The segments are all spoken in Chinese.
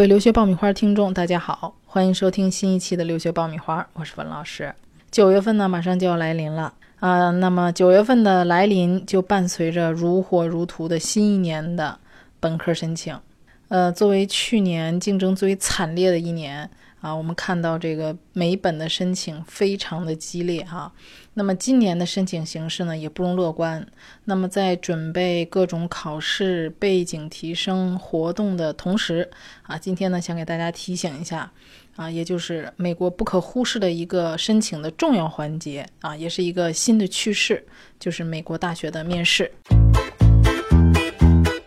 各位留学爆米花听众，大家好，欢迎收听新一期的留学爆米花，我是文老师。九月份呢，马上就要来临了啊，那么九月份的来临就伴随着如火如荼的新一年的本科申请。呃，作为去年竞争最为惨烈的一年啊，我们看到这个每本的申请非常的激烈哈。那么今年的申请形势呢，也不容乐观。那么在准备各种考试背景提升活动的同时啊，今天呢，想给大家提醒一下啊，也就是美国不可忽视的一个申请的重要环节啊，也是一个新的趋势，就是美国大学的面试。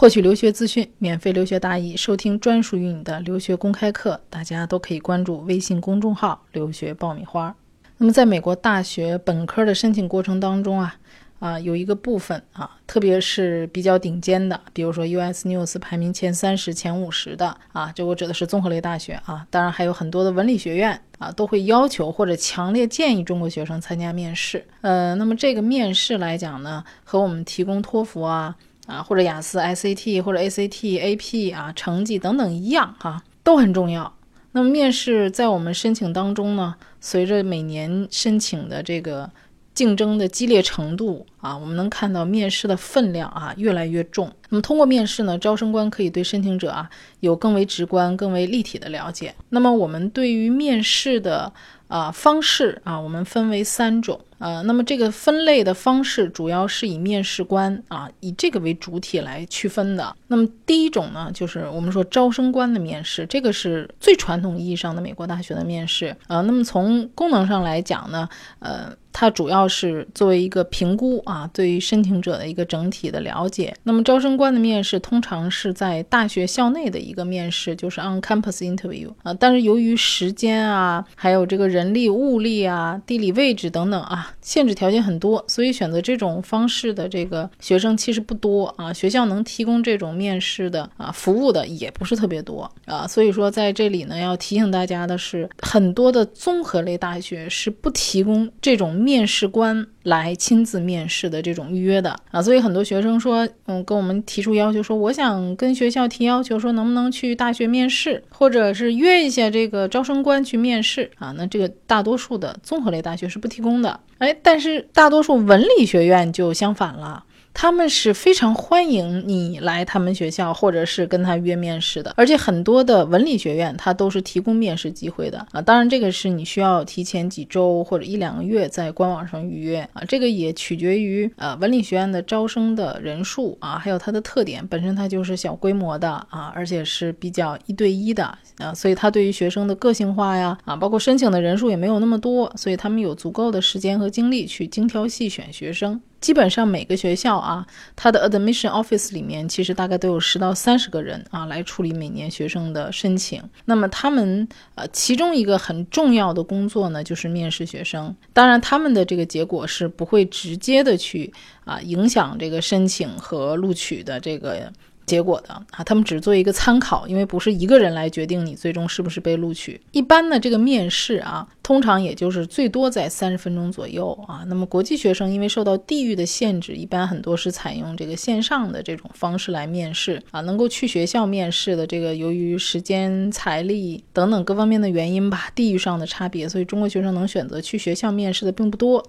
获取留学资讯，免费留学答疑，收听专属于你的留学公开课，大家都可以关注微信公众号“留学爆米花”。那么，在美国大学本科的申请过程当中啊，啊，有一个部分啊，特别是比较顶尖的，比如说 US News 排名前三十、前五十的啊，这我指的是综合类大学啊，当然还有很多的文理学院啊，都会要求或者强烈建议中国学生参加面试。呃，那么这个面试来讲呢，和我们提供托福啊。啊，或者雅思、SAT 或者 ACT、AP 啊，成绩等等一样哈，都很重要。那么面试在我们申请当中呢，随着每年申请的这个竞争的激烈程度啊，我们能看到面试的分量啊越来越重。那么通过面试呢，招生官可以对申请者啊有更为直观、更为立体的了解。那么我们对于面试的啊方式啊，我们分为三种。呃，那么这个分类的方式主要是以面试官啊，以这个为主体来区分的。那么第一种呢，就是我们说招生官的面试，这个是最传统意义上的美国大学的面试呃。那么从功能上来讲呢，呃，它主要是作为一个评估啊，对于申请者的一个整体的了解。那么招生官的面试通常是在大学校内的一个面试，就是 on campus interview 啊。但是由于时间啊，还有这个人力物力啊、地理位置等等啊。限制条件很多，所以选择这种方式的这个学生其实不多啊。学校能提供这种面试的啊服务的也不是特别多啊。所以说在这里呢，要提醒大家的是，很多的综合类大学是不提供这种面面试官。来亲自面试的这种预约的啊，所以很多学生说，嗯，跟我们提出要求说，我想跟学校提要求说，能不能去大学面试，或者是约一下这个招生官去面试啊？那这个大多数的综合类大学是不提供的，哎，但是大多数文理学院就相反了。他们是非常欢迎你来他们学校，或者是跟他约面试的，而且很多的文理学院它都是提供面试机会的啊。当然，这个是你需要提前几周或者一两个月在官网上预约啊。这个也取决于呃文理学院的招生的人数啊，还有它的特点，本身它就是小规模的啊，而且是比较一对一的啊，所以它对于学生的个性化呀啊，包括申请的人数也没有那么多，所以他们有足够的时间和精力去精挑细选学生。基本上每个学校啊，它的 admission office 里面其实大概都有十到三十个人啊，来处理每年学生的申请。那么他们呃，其中一个很重要的工作呢，就是面试学生。当然，他们的这个结果是不会直接的去啊影响这个申请和录取的这个。结果的啊，他们只做一个参考，因为不是一个人来决定你最终是不是被录取。一般的这个面试啊，通常也就是最多在三十分钟左右啊。那么国际学生因为受到地域的限制，一般很多是采用这个线上的这种方式来面试啊。能够去学校面试的这个，由于时间、财力等等各方面的原因吧，地域上的差别，所以中国学生能选择去学校面试的并不多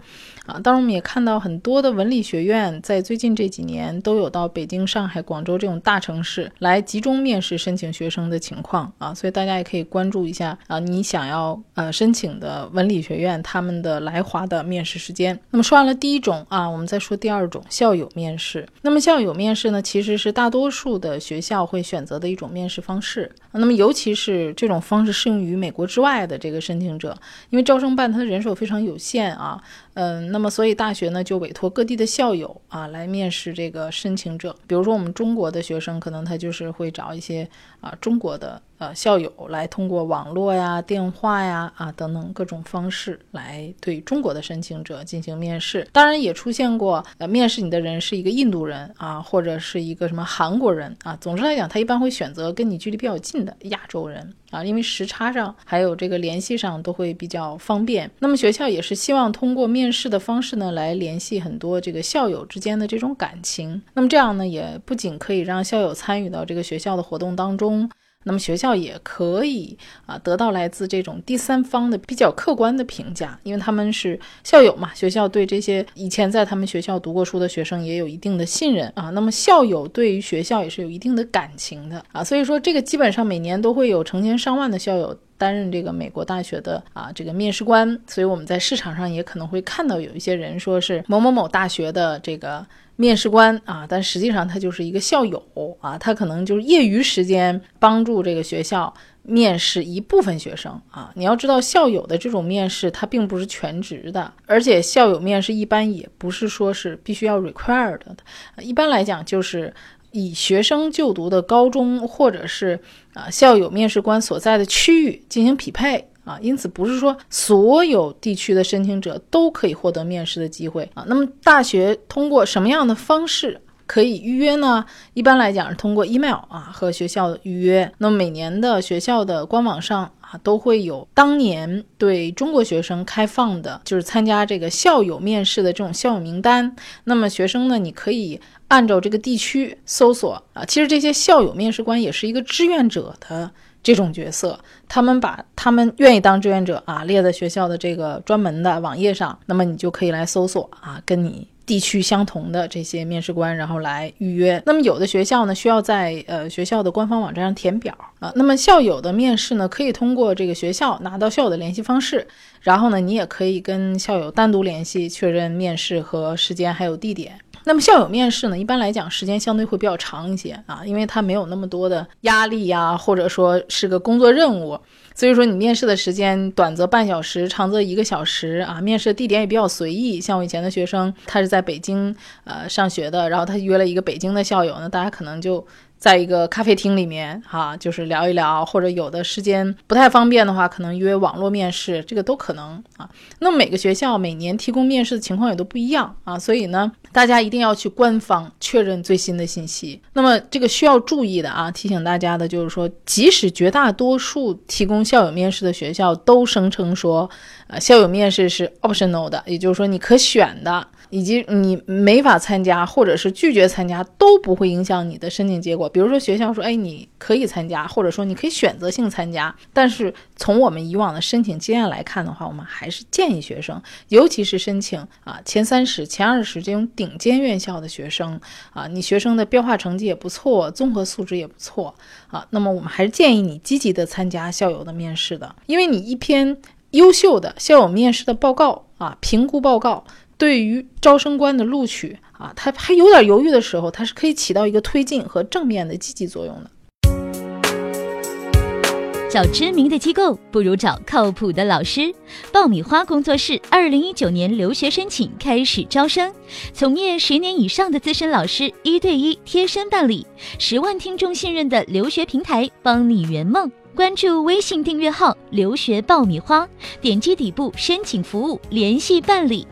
啊。当然，我们也看到很多的文理学院在最近这几年都有到北京、上海、广州这种大。城市来集中面试申请学生的情况啊，所以大家也可以关注一下啊，你想要呃申请的文理学院他们的来华的面试时间。那么说完了第一种啊，我们再说第二种校友面试。那么校友面试呢，其实是大多数的学校会选择的一种面试方式。那么尤其是这种方式适用于美国之外的这个申请者，因为招生办它的人手非常有限啊，嗯，那么所以大学呢就委托各地的校友啊来面试这个申请者。比如说我们中国的学生，可能他就是会找一些啊中国的呃校友来通过网络呀、电话呀啊等等各种方式来对中国的申请者进行面试。当然也出现过呃面试你的人是一个印度人啊，或者是一个什么韩国人啊。总之来讲，他一般会选择跟你距离比较近的亚洲人。啊，因为时差上还有这个联系上都会比较方便。那么学校也是希望通过面面试的方式呢，来联系很多这个校友之间的这种感情。那么这样呢，也不仅可以让校友参与到这个学校的活动当中。那么学校也可以啊得到来自这种第三方的比较客观的评价，因为他们是校友嘛，学校对这些以前在他们学校读过书的学生也有一定的信任啊。那么校友对于学校也是有一定的感情的啊，所以说这个基本上每年都会有成千上万的校友担任这个美国大学的啊这个面试官，所以我们在市场上也可能会看到有一些人说是某某某大学的这个。面试官啊，但实际上他就是一个校友啊，他可能就是业余时间帮助这个学校面试一部分学生啊。你要知道，校友的这种面试他并不是全职的，而且校友面试一般也不是说是必须要 required 的，一般来讲就是以学生就读的高中或者是啊校友面试官所在的区域进行匹配。啊，因此不是说所有地区的申请者都可以获得面试的机会啊。那么大学通过什么样的方式可以预约呢？一般来讲是通过 email 啊和学校预约。那么每年的学校的官网上啊都会有当年对中国学生开放的，就是参加这个校友面试的这种校友名单。那么学生呢，你可以按照这个地区搜索啊。其实这些校友面试官也是一个志愿者的。这种角色，他们把他们愿意当志愿者啊列在学校的这个专门的网页上，那么你就可以来搜索啊，跟你地区相同的这些面试官，然后来预约。那么有的学校呢，需要在呃学校的官方网站上填表啊。那么校友的面试呢，可以通过这个学校拿到校友的联系方式，然后呢，你也可以跟校友单独联系，确认面试和时间还有地点。那么校友面试呢，一般来讲时间相对会比较长一些啊，因为他没有那么多的压力呀，或者说是个工作任务，所以说你面试的时间短则半小时，长则一个小时啊。面试地点也比较随意，像我以前的学生，他是在北京呃上学的，然后他约了一个北京的校友，那大家可能就。在一个咖啡厅里面，哈，就是聊一聊，或者有的时间不太方便的话，可能约网络面试，这个都可能啊。那么每个学校每年提供面试的情况也都不一样啊，所以呢，大家一定要去官方确认最新的信息。那么这个需要注意的啊，提醒大家的就是说，即使绝大多数提供校友面试的学校都声称说，呃，校友面试是 optional 的，也就是说你可选的。以及你没法参加，或者是拒绝参加，都不会影响你的申请结果。比如说学校说，哎，你可以参加，或者说你可以选择性参加。但是从我们以往的申请经验来看的话，我们还是建议学生，尤其是申请啊前三十、前二十这种顶尖院校的学生啊，你学生的标化成绩也不错，综合素质也不错啊，那么我们还是建议你积极的参加校友的面试的，因为你一篇优秀的校友面试的报告啊，评估报告。对于招生官的录取啊，他还有点犹豫的时候，他是可以起到一个推进和正面的积极作用的。找知名的机构不如找靠谱的老师。爆米花工作室二零一九年留学申请开始招生，从业十年以上的资深老师一对一贴身办理，十万听众信任的留学平台，帮你圆梦。关注微信订阅号“留学爆米花”，点击底部申请服务联系办理。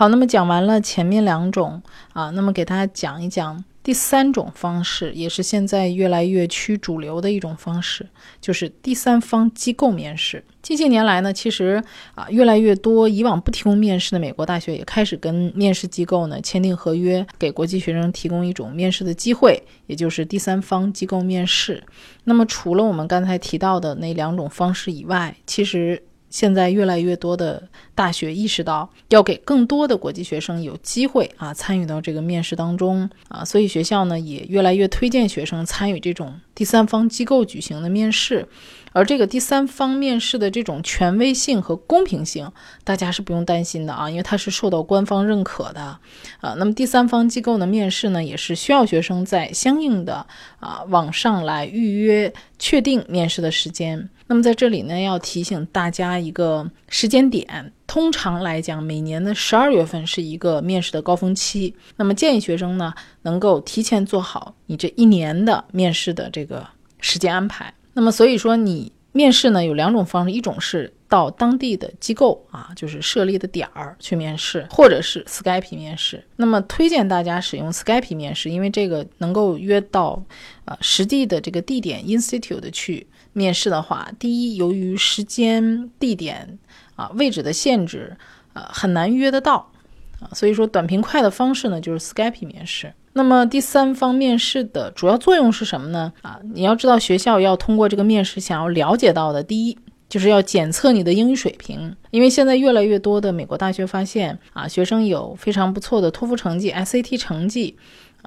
好，那么讲完了前面两种啊，那么给大家讲一讲第三种方式，也是现在越来越趋主流的一种方式，就是第三方机构面试。近些年来呢，其实啊，越来越多以往不提供面试的美国大学也开始跟面试机构呢签订合约，给国际学生提供一种面试的机会，也就是第三方机构面试。那么除了我们刚才提到的那两种方式以外，其实。现在越来越多的大学意识到要给更多的国际学生有机会啊参与到这个面试当中啊，所以学校呢也越来越推荐学生参与这种第三方机构举行的面试，而这个第三方面试的这种权威性和公平性，大家是不用担心的啊，因为它是受到官方认可的啊。那么第三方机构的面试呢，也是需要学生在相应的啊网上来预约确定面试的时间。那么在这里呢，要提醒大家一个时间点。通常来讲，每年的十二月份是一个面试的高峰期。那么建议学生呢，能够提前做好你这一年的面试的这个时间安排。那么所以说，你面试呢有两种方式，一种是。到当地的机构啊，就是设立的点儿去面试，或者是 Skype 面试。那么推荐大家使用 Skype 面试，因为这个能够约到呃实地的这个地点 Institute 去面试的话，第一，由于时间、地点啊、位置的限制，呃，很难约得到啊，所以说短平快的方式呢就是 Skype 面试。那么第三方面试的主要作用是什么呢？啊，你要知道学校要通过这个面试，想要了解到的第一。就是要检测你的英语水平，因为现在越来越多的美国大学发现啊，学生有非常不错的托福成绩、SAT 成绩，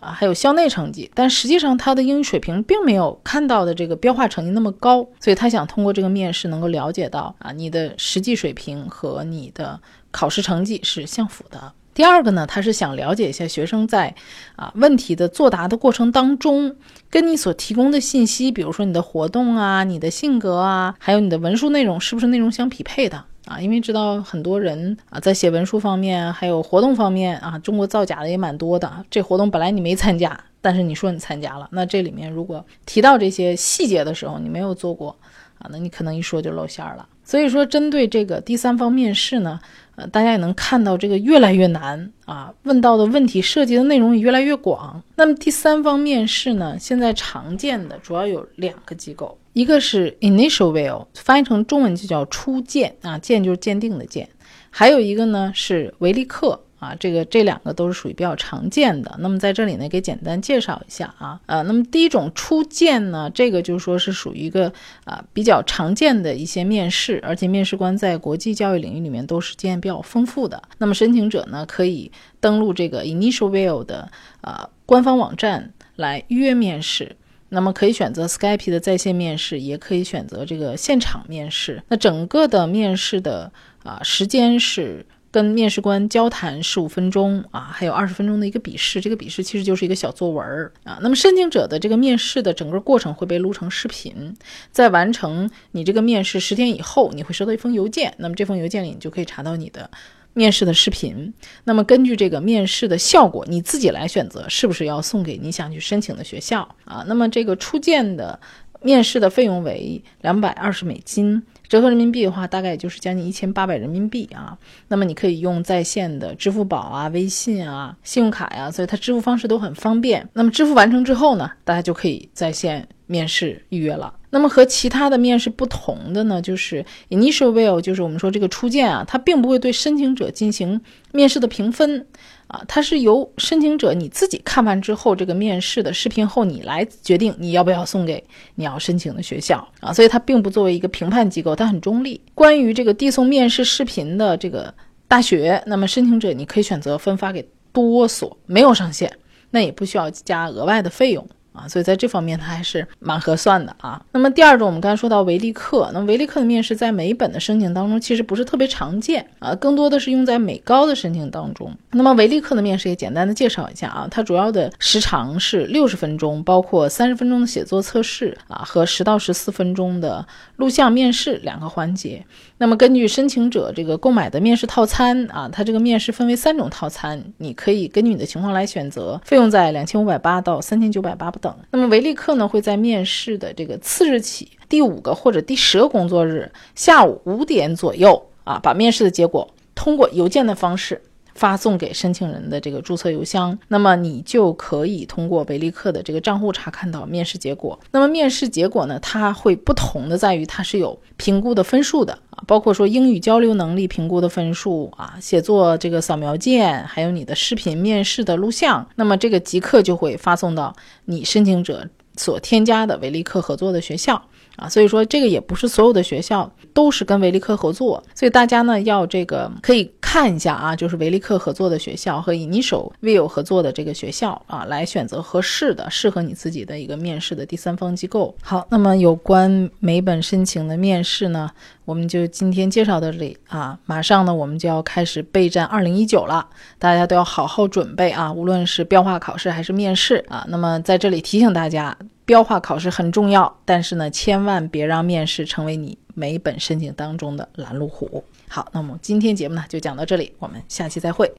啊，还有校内成绩，但实际上他的英语水平并没有看到的这个标化成绩那么高，所以他想通过这个面试能够了解到啊，你的实际水平和你的考试成绩是相符的。第二个呢，他是想了解一下学生在啊问题的作答的过程当中，跟你所提供的信息，比如说你的活动啊、你的性格啊，还有你的文书内容是不是内容相匹配的啊？因为知道很多人啊在写文书方面，还有活动方面啊，中国造假的也蛮多的。这活动本来你没参加，但是你说你参加了，那这里面如果提到这些细节的时候，你没有做过啊，那你可能一说就露馅了。所以说，针对这个第三方面试呢。呃，大家也能看到这个越来越难啊，问到的问题涉及的内容也越来越广。那么第三方面试呢，现在常见的主要有两个机构，一个是 Initial Will，翻译成中文就叫初见啊，鉴就是鉴定的鉴，还有一个呢是维利克。啊，这个这两个都是属于比较常见的。那么在这里呢，给简单介绍一下啊。呃，那么第一种初见呢，这个就是说是属于一个啊比较常见的一些面试，而且面试官在国际教育领域里面都是经验比较丰富的。那么申请者呢，可以登录这个 Initialville 的呃官方网站来预约面试。那么可以选择 Skype 的在线面试，也可以选择这个现场面试。那整个的面试的啊时间是。跟面试官交谈十五分钟啊，还有二十分钟的一个笔试，这个笔试其实就是一个小作文啊。那么申请者的这个面试的整个过程会被录成视频，在完成你这个面试十天以后，你会收到一封邮件。那么这封邮件里你就可以查到你的面试的视频。那么根据这个面试的效果，你自己来选择是不是要送给你想去申请的学校啊。那么这个初见的面试的费用为两百二十美金。折合人民币的话，大概也就是将近一千八百人民币啊。那么你可以用在线的支付宝啊、微信啊、信用卡呀，所以它支付方式都很方便。那么支付完成之后呢，大家就可以在线面试预约了。那么和其他的面试不同的呢，就是 Initialville，就是我们说这个初见啊，它并不会对申请者进行面试的评分。啊，它是由申请者你自己看完之后，这个面试的视频后，你来决定你要不要送给你要申请的学校啊，所以它并不作为一个评判机构，它很中立。关于这个递送面试视频的这个大学，那么申请者你可以选择分发给多所，没有上限，那也不需要加额外的费用。啊，所以在这方面它还是蛮合算的啊。那么第二种，我们刚才说到维利克，那维利克的面试在美本的申请当中其实不是特别常见啊，更多的是用在美高的申请当中。那么维利克的面试也简单的介绍一下啊，它主要的时长是六十分钟，包括三十分钟的写作测试啊和十到十四分钟的录像面试两个环节。那么根据申请者这个购买的面试套餐啊，它这个面试分为三种套餐，你可以根据你的情况来选择，费用在两千五百八到三千九百八不。等，那么维利克呢会在面试的这个次日起第五个或者第十个工作日下午五点左右啊，把面试的结果通过邮件的方式。发送给申请人的这个注册邮箱，那么你就可以通过维利克的这个账户查看到面试结果。那么面试结果呢，它会不同的在于它是有评估的分数的，包括说英语交流能力评估的分数啊，写作这个扫描件，还有你的视频面试的录像。那么这个即刻就会发送到你申请者所添加的维利克合作的学校。啊，所以说这个也不是所有的学校都是跟维利克合作，所以大家呢要这个可以看一下啊，就是维利克合作的学校和以你手 will 合作的这个学校啊，来选择合适的、适合你自己的一个面试的第三方机构。好，那么有关每本申请的面试呢，我们就今天介绍到这里啊，马上呢我们就要开始备战二零一九了，大家都要好好准备啊，无论是标化考试还是面试啊。那么在这里提醒大家。标化考试很重要，但是呢，千万别让面试成为你每本申请当中的拦路虎。好，那么今天节目呢就讲到这里，我们下期再会。